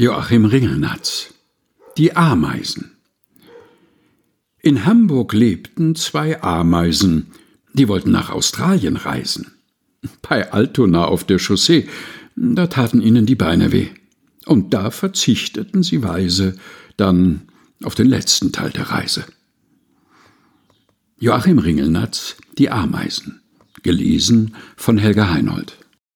Joachim Ringelnatz Die Ameisen In Hamburg lebten zwei Ameisen, die wollten nach Australien reisen. Bei Altona auf der Chaussee, da taten ihnen die Beine weh. Und da verzichteten sie weise dann auf den letzten Teil der Reise. Joachim Ringelnatz Die Ameisen gelesen von Helga Heinold